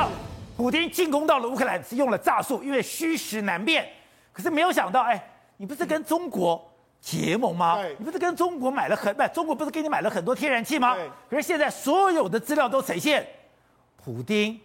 道，普京进攻到了乌克兰是用了诈术，因为虚实难辨。可是没有想到，哎，你不是跟中国结盟吗？你不是跟中国买了很买？中国不是给你买了很多天然气吗？可是现在所有的资料都呈现，普丁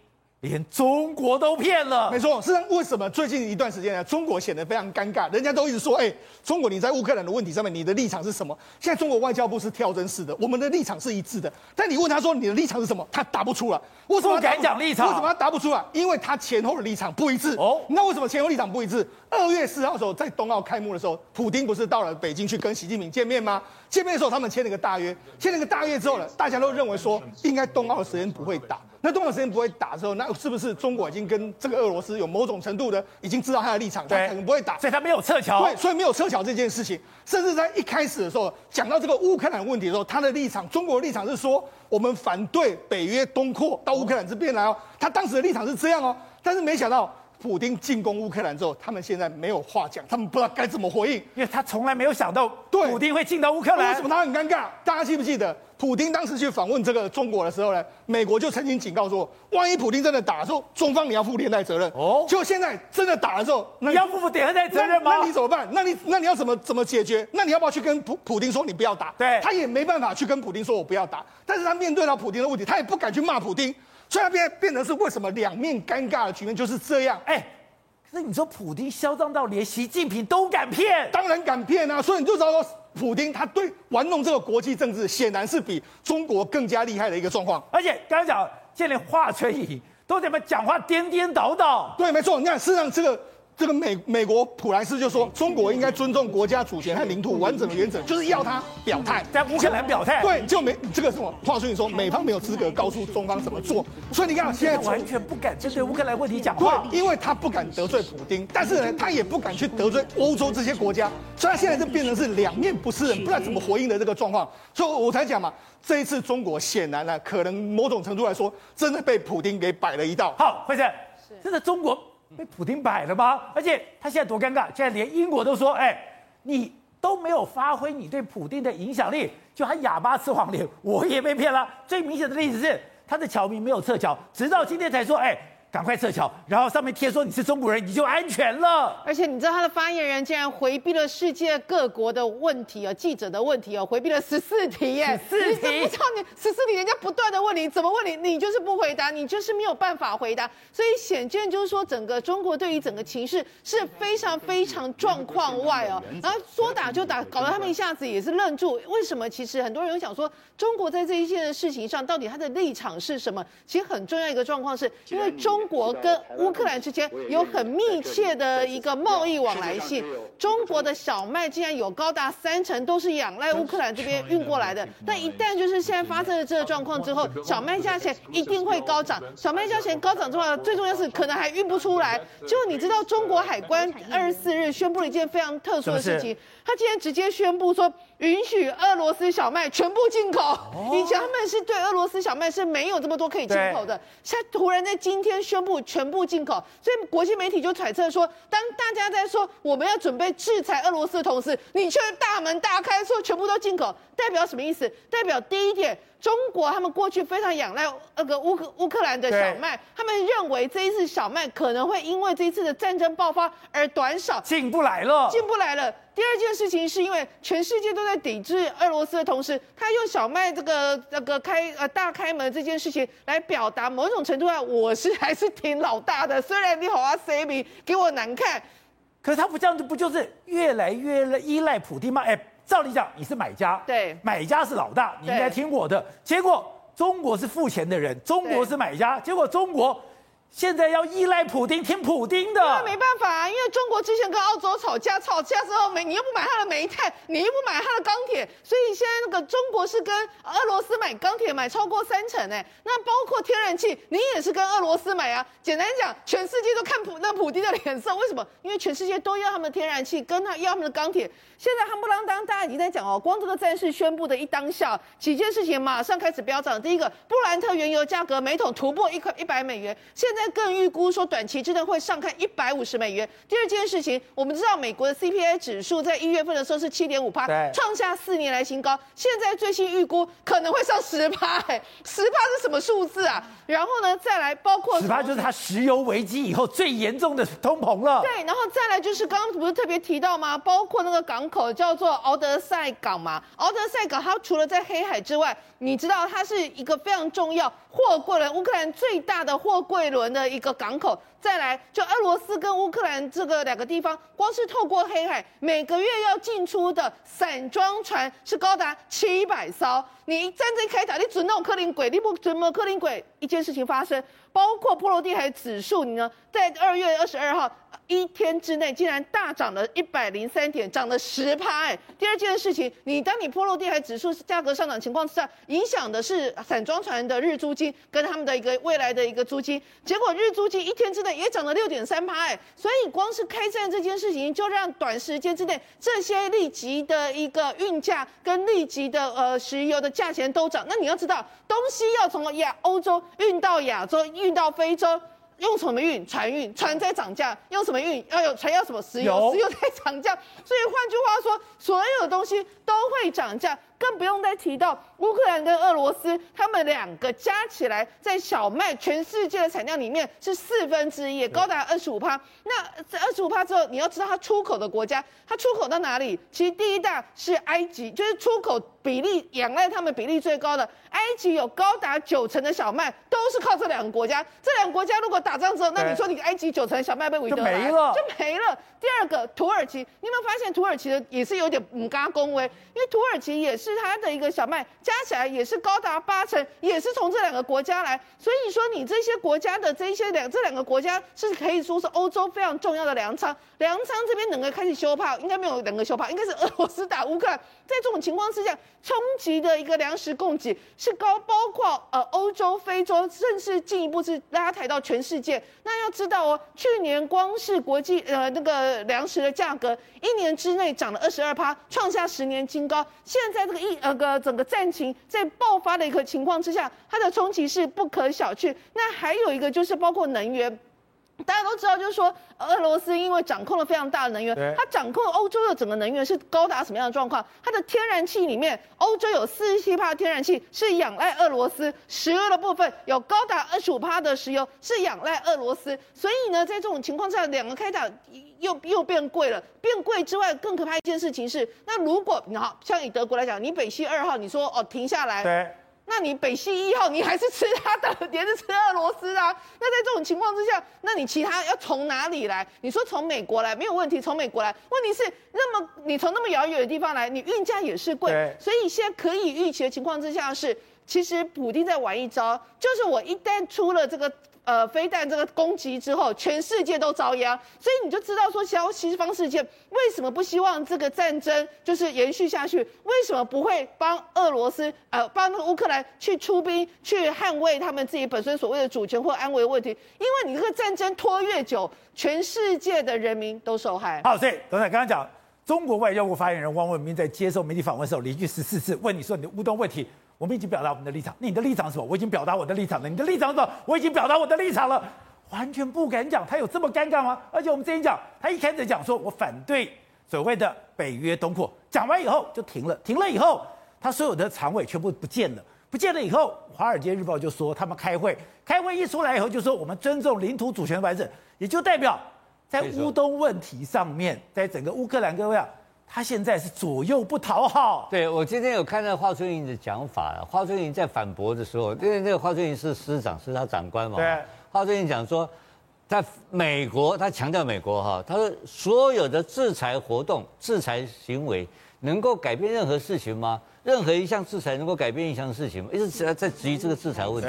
连中国都骗了。没错，是为什么最近一段时间呢？中国显得非常尴尬，人家都一直说，哎，中国你在乌克兰的问题上面，你的立场是什么？现在中国外交部是跳针式的，我们的立场是一致的。但你问他说你的立场是什么，他答不出来。为什么敢讲立场？为什么他答不出来？因为他前后的立场不一致。哦，那为什么前后立场不一致？二月四号的时候，在冬奥开幕的时候，普丁不是到了北京去跟习近平见面吗？见面的时候，他们签了个大约，签了个大约之后呢，大家都认为说，应该冬奥的时间不会打。那多长时间不会打之后，那是不是中国已经跟这个俄罗斯有某种程度的已经知道他的立场，他可能不会打，所以他没有撤侨。对，所以没有撤侨这件事情，甚至在一开始的时候讲到这个乌克兰问题的时候，他的立场，中国的立场是说，我们反对北约东扩到乌克兰这边来哦，他当时的立场是这样哦，但是没想到。普丁进攻乌克兰之后，他们现在没有话讲，他们不知道该怎么回应，因为他从来没有想到普丁会进到乌克兰。为什么他很尴尬？大家记不记得，普京当时去访问这个中国的时候呢？美国就曾经警告说，万一普京真的打的时候，中方你要负连带责任。哦，就现在真的打的时候，那你要负负连带责任吗？那你怎么办？那你那你要怎么怎么解决？那你要不要去跟普普京说你不要打？对，他也没办法去跟普京说我不要打，但是他面对到普京的问题，他也不敢去骂普京，所以他变变成是为什么两面尴尬的局面就是这样？哎。那你说普京嚣张到连习近平都敢骗？当然敢骗啊！所以你就知道说，普京他对玩弄这个国际政治，显然是比中国更加厉害的一个状况。而且刚刚讲，现在连华春莹都怎么讲话颠颠倒倒？对，没错。你看，事实上这个。这个美美国普莱斯就说，中国应该尊重国家主权和领土完整的原则，就是要他表态，在乌克兰表态。对，就没这个什么话说，你说美方没有资格告诉中方怎么做，所以你看现在完全不敢针对乌克兰问题讲话。对，因为他不敢得罪普丁，但是呢，他也不敢去得罪欧洲这些国家，所以他现在就变成是两面不是人，不知道怎么回应的这个状况。所以我才讲嘛，这一次中国显然呢，可能某种程度来说，真的被普丁给摆了一道。好，慧珍，这个中国。被普丁摆了吗？而且他现在多尴尬，现在连英国都说：“哎，你都没有发挥你对普丁的影响力，就还哑巴吃黄连，我也被骗了。”最明显的例子是，他的侨民没有撤侨，直到今天才说：“哎。”赶快撤侨，然后上面贴说你是中国人，你就安全了。而且你知道他的发言人竟然回避了世界各国的问题哦，记者的问题哦，回避了十四题耶，十四题，你知道你十四题，人家不断的问你，怎么问你，你就是不回答，你就是没有办法回答。所以显见就是说，整个中国对于整个情势是非常非常状况外哦。然后说打就打，搞得他们一下子也是愣住。为什么？其实很多人想说，中国在这一件事情上到底他的立场是什么？其实很重要一个状况是，因为中。中国跟乌克兰之间有很密切的一个贸易往来性，中国的小麦竟然有高达三成都是仰赖乌克兰这边运过来的。但一旦就是现在发生了这个状况之后，小麦价钱一定会高涨。小麦价钱高涨之后，最重要是可能还运不出来。就你知道，中国海关二十四日宣布了一件非常特殊的事情，他竟然直接宣布说，允许俄罗斯小麦全部进口。以前他们是对俄罗斯小麦是没有这么多可以进口的，现在突然在今天宣布全部进口，所以国际媒体就揣测说，当大家在说我们要准备制裁俄罗斯的同时，你却大门大开说全部都进口，代表什么意思？代表第一点，中国他们过去非常仰赖那个乌克乌克兰的小麦，他们认为这一次小麦可能会因为这一次的战争爆发而短少，进不来了，进不来了。第二件事情是因为全世界都在抵制俄罗斯的同时，他用小麦这个这个开呃大开门这件事情来表达某种程度上，我是还是挺老大的。虽然你好啊，C B 给我难看，可是他不这样子，不就是越来越依赖普丁吗？哎，照理讲你是买家，对，买家是老大，你应该听我的。结果中国是付钱的人，中国是买家，结果中国。现在要依赖普丁，听普丁的。那没办法啊，因为中国之前跟澳洲吵架，吵架之后没，你又不买他的煤炭，你又不买他的钢铁，所以现在那个中国是跟俄罗斯买钢铁，买超过三成哎。那包括天然气，你也是跟俄罗斯买啊。简单讲，全世界都看普那普丁的脸色，为什么？因为全世界都要他们的天然气，跟他要他们的钢铁。现在夯不啷当，大家已经在讲哦，光这个战事宣布的一当下，几件事情马上开始飙涨。第一个，布兰特原油价格每桶突破一块一百美元，现在更预估说短期之内会上看一百五十美元。第二件事情，我们知道美国的 CPI 指数在一月份的时候是七点五趴，创下四年来新高。现在最新预估可能会上十趴，哎，十趴是什么数字啊？然后呢，再来包括十趴就是它石油危机以后最严重的通膨了。对，然后再来就是刚刚不是特别提到吗？包括那个港口叫做敖德赛港嘛，敖德赛港它除了在黑海之外，你知道它是一个非常重要货柜轮，乌克兰最大的货柜轮的一个港口。再来，就俄罗斯跟乌克兰这个两个地方，光是透过黑海，每个月要进出的散装船是高达七百艘。你战争开打，你准那种克林鬼，你不准么克林鬼？一件事情发生，包括波罗的海指数，你呢，在二月二十二号一天之内，竟然大涨了一百零三点，涨了十趴。第二件事情，你当你波罗的海指数价格上涨情况之下，影响的是散装船的日租金跟他们的一个未来的一个租金，结果日租金一天之内也涨了六点三趴。哎，所以光是开战这件事情，就让短时间之内这些立即的一个运价跟立即的呃石油的。价钱都涨，那你要知道，东西要从亚欧洲运到亚洲，运到非洲，用什么运？船运，船在涨价，用什么运？要有船要什么？石油，石油在涨价。所以换句话说，所有的东西都会涨价。更不用再提到乌克兰跟俄罗斯，他们两个加起来在小麦全世界的产量里面是四分之一，高达二十五趴。那这二十五趴之后，你要知道它出口的国家，它出口到哪里？其实第一大是埃及，就是出口比例仰赖他们比例最高的。埃及有高达九成的小麦都是靠这两个国家。这两个国家如果打仗之后，那你说你埃及九成的小麦被围得没了，就没了。第二个土耳其，你有没有发现土耳其的也是有点唔嘎恭维？因为土耳其也是。是它的一个小麦加起来也是高达八成，也是从这两个国家来。所以说，你这些国家的这些两这两个国家是可以说是欧洲非常重要的粮仓。粮仓这边能够开始修炮，应该没有两个修炮，应该是俄罗斯打乌克兰。在这种情况之下，冲击的一个粮食供给是高，包括呃欧洲、非洲，甚至进一步是拉抬到全世界。那要知道哦，去年光是国际呃那个粮食的价格，一年之内涨了二十二趴，创下十年新高。现在这个一呃个整个战情在爆发的一个情况之下，它的冲击是不可小觑。那还有一个就是包括能源。大家都知道，就是说，俄罗斯因为掌控了非常大的能源，它掌控欧洲的整个能源是高达什么样的状况？它的天然气里面，欧洲有四十七趴的天然气是仰赖俄罗斯，石油的部分有高达二十五趴的石油是仰赖俄罗斯。所以呢，在这种情况下，两个开打又又变贵了。变贵之外，更可怕一件事情是，那如果你好像以德国来讲，你北溪二号，你说哦停下来。对。那你北溪一号，你还是吃它的，也是吃俄罗斯啊？那在这种情况之下，那你其他要从哪里来？你说从美国来没有问题，从美国来，问题是那么你从那么遥远的地方来，你运价也是贵，所以现在可以预期的情况之下是，其实普丁在玩一招，就是我一旦出了这个。呃，飞弹这个攻击之后，全世界都遭殃，所以你就知道说，西方世界为什么不希望这个战争就是延续下去？为什么不会帮俄罗斯呃帮那个乌克兰去出兵去捍卫他们自己本身所谓的主权或安危问题？因为你这个战争拖越久，全世界的人民都受害。好，所以董事长刚刚讲，中国外交部发言人汪文斌在接受媒体访问的时候，连续十四次问你说你的乌东问题。我们已经表达我们的立场，你的立场是什么？我已经表达我的立场了。你的立场是什么？我已经表达我的立场了。完全不敢讲，他有这么尴尬吗？而且我们之前讲，他一开始讲说我反对所谓的北约东扩，讲完以后就停了，停了以后，他所有的常委全部不见了，不见了以后，《华尔街日报》就说他们开会，开会一出来以后就说我们尊重领土主权完整，也就代表在乌东问题上面，在整个乌克兰各位啊。他现在是左右不讨好。对，我今天有看到华春莹的讲法，华春莹在反驳的时候，因为那个华春莹是师长，是他长官嘛。对。华春莹讲说，在美国，他强调美国哈，他说所有的制裁活动、制裁行为能够改变任何事情吗？任何一项制裁能够改变一项事情吗？一直在在质疑这个制裁问题。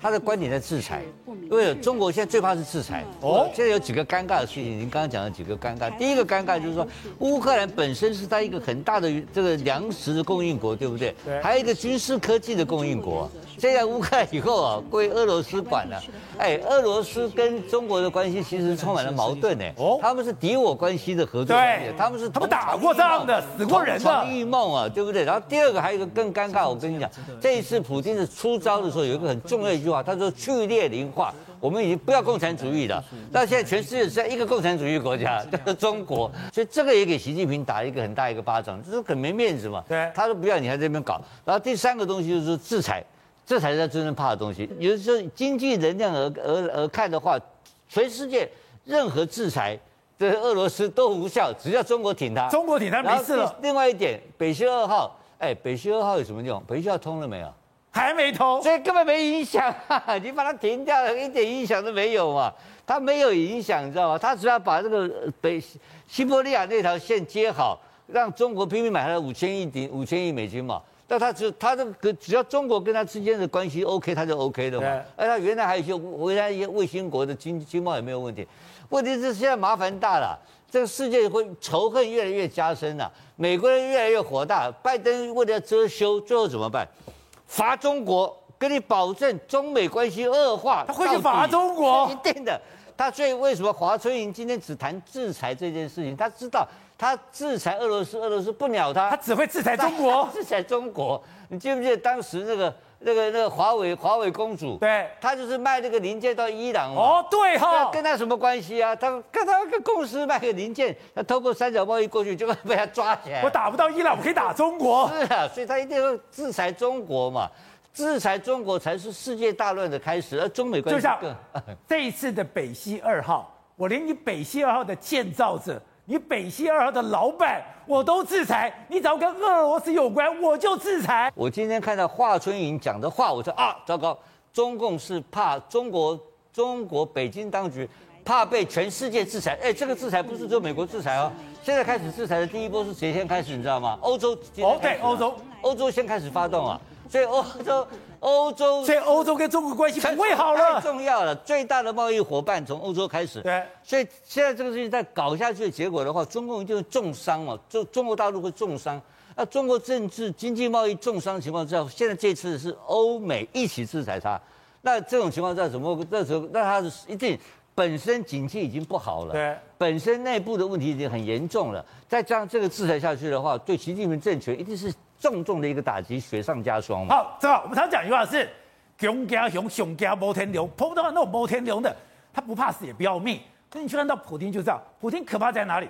他的观点在制裁，因为中国现在最怕是制裁。哦，现在有几个尴尬的事情，您刚刚讲了几个尴尬。第一个尴尬就是说，乌克兰本身是它一个很大的这个粮食的供应国，对不对？对还有一个军事科技的供应国。现在乌克兰以后啊，归俄罗斯管了。哎，俄罗斯跟中国的关系其实充满了矛盾呢。哦，他们是敌我关系的合作关系，他们是他们打过仗的，死过人的。同床异梦啊，对不对？然后第二。这个还有一个更尴尬，我跟你讲，这一次普京的出招的时候，有一个很重要的一句话，他说去列宁化。我们已经不要共产主义了。那现在全世界只剩一个共产主义国家，就是中国。所以这个也给习近平打一个很大一个巴掌，这是很没面子嘛。对，他说不要你在这边搞。然后第三个东西就是说制裁，这才是他真正怕的东西。有时候经济能量而而而看的话，全世界任何制裁对俄罗斯都无效，只要中国挺他，中国挺他没事了。另外一点，北溪二号，哎，北溪二号有什么用？北溪二号通了没有？还没通，所以根本没影响啊！你把它停掉了，一点影响都没有嘛。它没有影响，你知道吗？它只要把这个北西伯利亚那条线接好，让中国拼命买它的五千亿顶五千亿美金嘛。那它只它这个只要中国跟它之间的关系 OK，它就 OK 的嘛。而它原来还有一些原来一些卫星国的经经贸也没有问题。问题是现在麻烦大了，这个世界会仇恨越来越加深了，美国人越来越火大，拜登为了遮羞，最后怎么办？罚中国，跟你保证中美关系恶化，他会去罚中国，一定的。他所以为什么华春莹今天只谈制裁这件事情？他知道他制裁俄罗斯，俄罗斯不鸟他，他只会制裁中国，制裁中国。你记不记得当时那个那个那个华为华为公主？对，她就是卖那个零件到伊朗。哦，对哈、哦，跟她什么关系啊？她跟他个公司卖个零件，她透过三角贸易过去，就会被她抓起来。我打不到伊朗，我可以打中国。是啊，所以她一定要制裁中国嘛。制裁中国才是世界大乱的开始，而中美关系就像这一次的北溪二号，我连你北溪二号的建造者，你北溪二号的老板，我都制裁。你只要跟俄罗斯有关，我就制裁。我今天看到华春莹讲的话，我说啊，糟糕，中共是怕中国，中国北京当局怕被全世界制裁。哎，这个制裁不是只有美国制裁哦，现在开始制裁的第一波是谁先开始？你知道吗？欧洲。哦，对，欧洲，欧洲先开始发动啊。所以欧洲，欧洲，所以欧洲跟中国关系不会好了。太重要了，最大的贸易伙伴从欧洲开始。对，所以现在这个事情再搞下去的结果的话，中共一定会重伤嘛，中中国大陆会重伤。那中国政治、经济、贸易重伤的情况之下，现在这次是欧美一起制裁他。那这种情况下怎么？那时候那他一定本身经济已经不好了，对，本身内部的问题已经很严重了。再加上这个制裁下去的话，对习近平政权一定是。重重的一个打击，雪上加霜。好，正好我们常讲一句话是：熊加熊，熊加摩天龙。碰到那种摩天龙的，他不怕死也不要命。可你去看到普京就这样，普京可怕在哪里？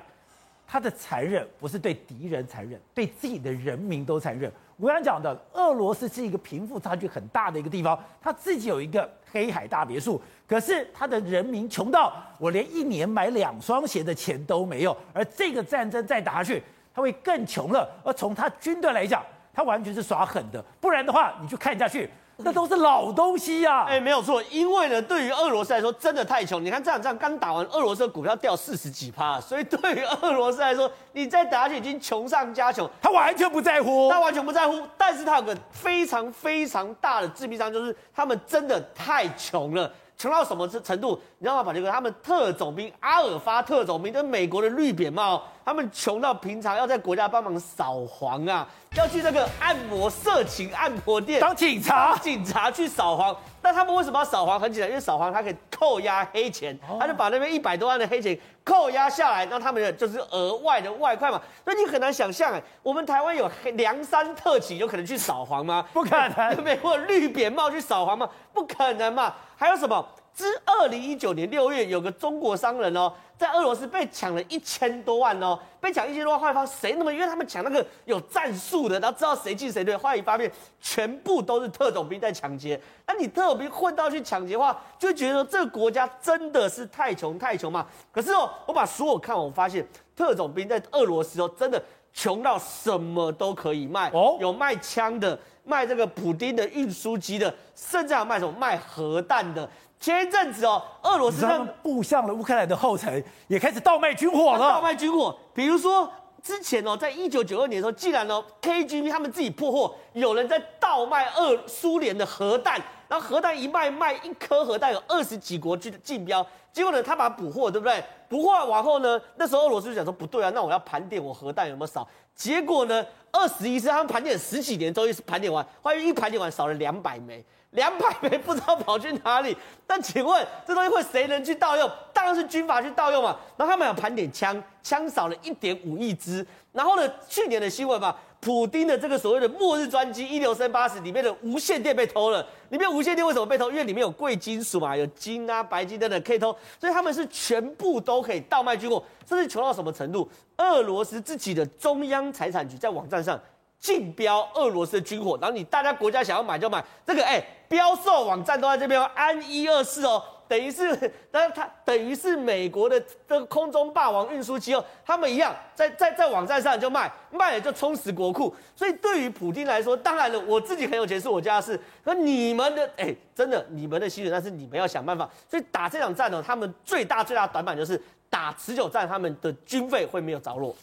他的残忍不是对敌人残忍，对自己的人民都残忍。我刚才讲的，俄罗斯是一个贫富差距很大的一个地方，他自己有一个黑海大别墅，可是他的人民穷到我连一年买两双鞋的钱都没有。而这个战争再打下去。他会更穷了，而从他军队来讲，他完全是耍狠的，不然的话，你去看下去，那都是老东西呀、啊。哎，没有错，因为呢，对于俄罗斯来说，真的太穷。你看这场仗刚打完，俄罗斯的股票掉四十几趴，所以对于俄罗斯来说，你再打下去已经穷上加穷。他完全不在乎，他完全不在乎。但是他有个非常非常大的致命伤，就是他们真的太穷了。穷到什么程度？你知道吗？把这个他们特种兵阿尔法特种兵，跟美国的绿扁帽，他们穷到平常要在国家帮忙扫黄啊，要去那个按摩色情按摩店当警察，警察去扫黄。但他们为什么要扫黄？很简单，因为扫黄它可以扣押黑钱，他就把那边一百多万的黑钱扣押下来，那他们的就是额外的外快嘛。所以你很难想象，哎，我们台湾有梁山特警有可能去扫黄吗？不可能。美国绿扁帽去扫黄吗？不可能嘛。还有什么？自二零一九年六月，有个中国商人哦，在俄罗斯被抢了一千多万哦，被抢一千多万，后来发现谁那么？因为他们抢那个有战术的，然后知道谁进谁退。后来一发现，全部都是特种兵在抢劫。那你特种兵混到去抢劫的话，就会觉得说这个国家真的是太穷太穷嘛。可是哦，我把所有看完，我发现特种兵在俄罗斯哦，真的穷到什么都可以卖哦，有卖枪的，卖这个补丁的运输机的，甚至还有卖什么卖核弹的。前一阵子哦，俄罗斯他们步向了乌克兰的后尘，也开始倒卖军火了。倒卖军火，比如说之前哦，在一九九二年的时候，既然哦 KGB 他们自己破获，有人在倒卖俄苏联的核弹，然后核弹一卖卖一颗核弹有二十几国去竞标，结果呢，他把它补货，对不对？补货完后呢，那时候俄罗斯就讲说不对啊，那我要盘点我核弹有没有少。结果呢，二十一次他们盘点十几年，终于是盘点完，后来一盘点完少了两百枚。两百枚不知道跑去哪里，但请问这东西会谁能去盗用？当然是军阀去盗用嘛。然后他们有盘点枪，枪少了一点五亿支。然后呢，去年的新闻嘛，普丁的这个所谓的末日专机一流升八十里面的无线电被偷了。里面无线电为什么被偷？因为里面有贵金属嘛，有金啊、白金等等可以偷，所以他们是全部都可以倒卖军火，甚至穷到什么程度？俄罗斯自己的中央财产局在网站上竞标俄罗斯的军火，然后你大家国家想要买就买，这个哎，标售网站都在这边，安一二四哦。等于是，但是它等于是美国的这个空中霸王运输机哦，他们一样在在在网站上就卖，卖了就充实国库。所以对于普丁来说，当然了，我自己很有钱是我家的事。可你们的哎，真的你们的薪水，但是你们要想办法。所以打这场战呢，他们最大最大短板就是打持久战，他们的军费会没有着落。